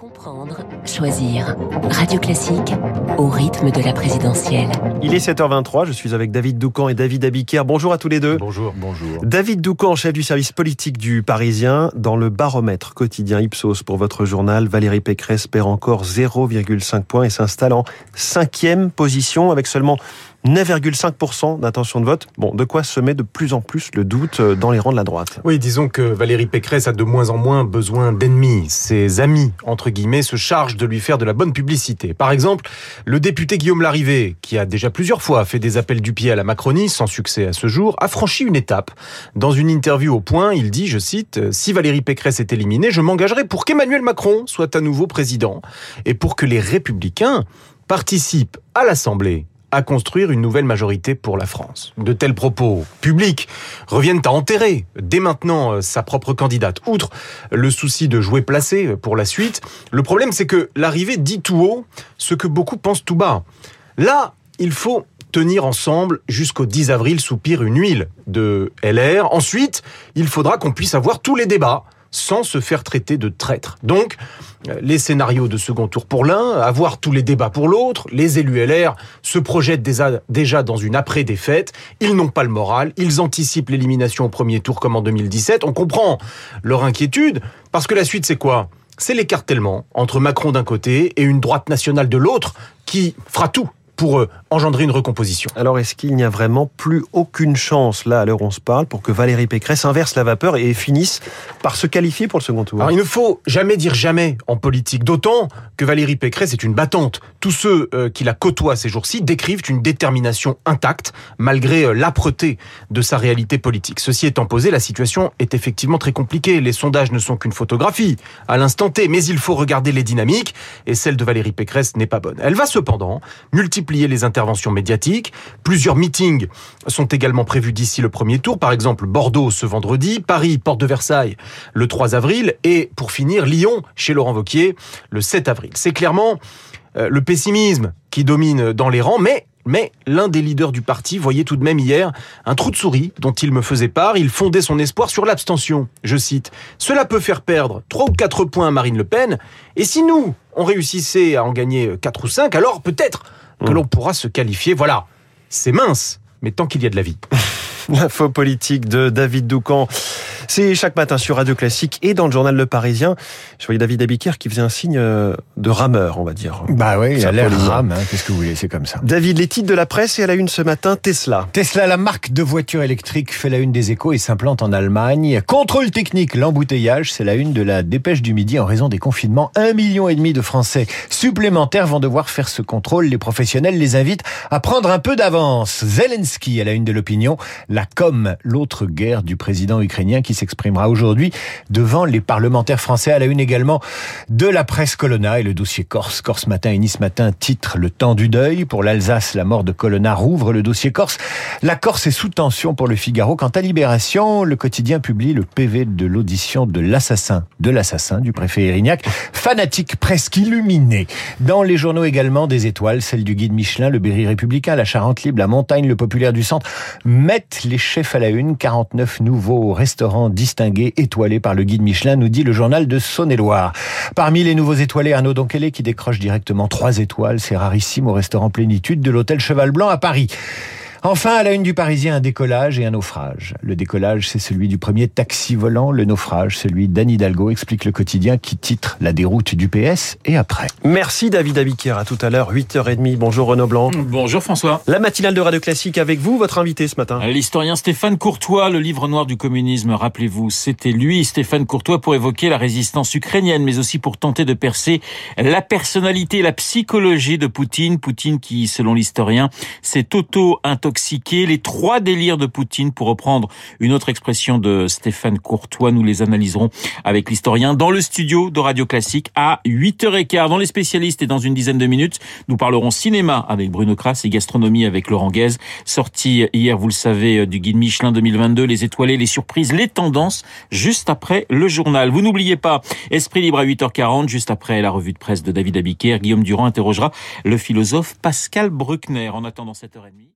Comprendre, choisir. Radio Classique au rythme de la présidentielle. Il est 7h23, je suis avec David Doucan et David Abiker. Bonjour à tous les deux. Bonjour, bonjour. David Doucan, chef du service politique du Parisien. Dans le baromètre quotidien Ipsos pour votre journal, Valérie Pécresse perd encore 0,5 points et s'installe en cinquième position avec seulement 9,5% d'intention de vote. Bon, de quoi semer de plus en plus le doute euh, dans les rangs de la droite. Oui, disons que Valérie Pécresse a de moins en moins besoin d'ennemis. Ses amis, entre guillemets, se chargent de lui faire de la bonne publicité. Par exemple, le député Guillaume Larrivé, qui a déjà plusieurs fois fait des appels du pied à la Macronie, sans succès à ce jour, a franchi une étape. Dans une interview au point, il dit, je cite, Si Valérie Pécresse est éliminée, je m'engagerai pour qu'Emmanuel Macron soit à nouveau président et pour que les républicains participent à l'Assemblée à construire une nouvelle majorité pour la France. De tels propos publics reviennent à enterrer dès maintenant euh, sa propre candidate. Outre le souci de jouer placé pour la suite, le problème c'est que l'arrivée dit tout haut ce que beaucoup pensent tout bas. Là, il faut tenir ensemble jusqu'au 10 avril, soupire une huile de LR. Ensuite, il faudra qu'on puisse avoir tous les débats sans se faire traiter de traître. Donc, euh, les scénarios de second tour pour l'un, avoir tous les débats pour l'autre, les élus LR se projettent déjà dans une après-défaite, ils n'ont pas le moral, ils anticipent l'élimination au premier tour comme en 2017, on comprend leur inquiétude, parce que la suite c'est quoi? C'est l'écartèlement entre Macron d'un côté et une droite nationale de l'autre qui fera tout pour euh, engendrer une recomposition. Alors est-ce qu'il n'y a vraiment plus aucune chance, là, à l'heure où on se parle, pour que Valérie Pécresse inverse la vapeur et finisse par se qualifier pour le second tour? Alors il ne faut jamais dire jamais en politique, d'autant que Valérie Pécresse est une battante. Tous ceux euh, qui la côtoient ces jours-ci décrivent une détermination intacte, malgré euh, l'âpreté de sa réalité politique. Ceci étant posé, la situation est effectivement très compliquée. Les sondages ne sont qu'une photographie à l'instant T, mais il faut regarder les dynamiques, et celle de Valérie Pécresse n'est pas bonne. Elle va cependant multiplier les interventions médiatiques. Plusieurs meetings sont également prévus d'ici le premier tour. Par exemple, Bordeaux ce vendredi, Paris, Porte de Versailles le 3 avril et pour finir, Lyon chez Laurent Vauquier le 7 avril. C'est clairement euh, le pessimisme qui domine dans les rangs, mais mais l'un des leaders du parti voyait tout de même hier un trou de souris dont il me faisait part. Il fondait son espoir sur l'abstention. Je cite Cela peut faire perdre 3 ou 4 points à Marine Le Pen. Et si nous, on réussissait à en gagner 4 ou 5, alors peut-être que l'on pourra se qualifier. Voilà, c'est mince, mais tant qu'il y a de la vie. L'info politique de David Doucan. C'est chaque matin sur Radio Classique et dans le journal Le Parisien. Je voyais David Abiker qui faisait un signe euh, de rameur, on va dire. Bah oui, il a l'air rame, hein, qu'est-ce que vous voulez, c'est comme ça. David, les titres de la presse et à la une ce matin, Tesla. Tesla, la marque de voitures électriques, fait la une des échos et s'implante en Allemagne. Contrôle technique, l'embouteillage, c'est la une de la dépêche du midi en raison des confinements. Un million et demi de Français supplémentaires vont devoir faire ce contrôle. Les professionnels les invitent à prendre un peu d'avance. Zelensky à la une de l'opinion, la com, l'autre guerre du président ukrainien qui s'exprimera aujourd'hui devant les parlementaires français à la une également de la presse Colonna et le dossier Corse. Corse Matin et Nice Matin titre Le temps du deuil. Pour l'Alsace, la mort de Colonna rouvre le dossier Corse. La Corse est sous tension pour le Figaro. Quant à Libération, le quotidien publie le PV de l'audition de l'assassin, de l'assassin du préfet Erignac. Fanatique presque illuminé. Dans les journaux également des étoiles, celle du guide Michelin, le Berry républicain, la Charente libre, la Montagne, le Populaire du Centre, mettent les chefs à la une. 49 nouveaux restaurants distingué, étoilé par le guide Michelin, nous dit le journal de Saône-et-Loire. Parmi les nouveaux étoilés, Arnaud Donquelet qui décroche directement trois étoiles, c'est rarissime au restaurant Plénitude de l'hôtel Cheval Blanc à Paris. Enfin, à la une du Parisien, un décollage et un naufrage. Le décollage, c'est celui du premier taxi volant. Le naufrage, celui d'Anne Hidalgo, explique le quotidien qui titre La déroute du PS et après. Merci David Abiquière. À tout à l'heure, 8h30. Bonjour Renaud Blanc. Bonjour François. La matinale de Radio Classique avec vous, votre invité ce matin. L'historien Stéphane Courtois, le livre noir du communisme. Rappelez-vous, c'était lui, Stéphane Courtois, pour évoquer la résistance ukrainienne, mais aussi pour tenter de percer la personnalité, la psychologie de Poutine. Poutine qui, selon l'historien, s'est auto-intoxiqué. Les trois délires de Poutine, pour reprendre une autre expression de Stéphane Courtois, nous les analyserons avec l'historien dans le studio de Radio Classique à 8h15. Dans les spécialistes et dans une dizaine de minutes, nous parlerons cinéma avec Bruno Kras et gastronomie avec Laurent Guez. Sorti hier, vous le savez, du guide Michelin 2022, les étoilés, les surprises, les tendances, juste après le journal. Vous n'oubliez pas, Esprit libre à 8h40, juste après la revue de presse de David Abiker, Guillaume Durand interrogera le philosophe Pascal Bruckner. En attendant 7h30.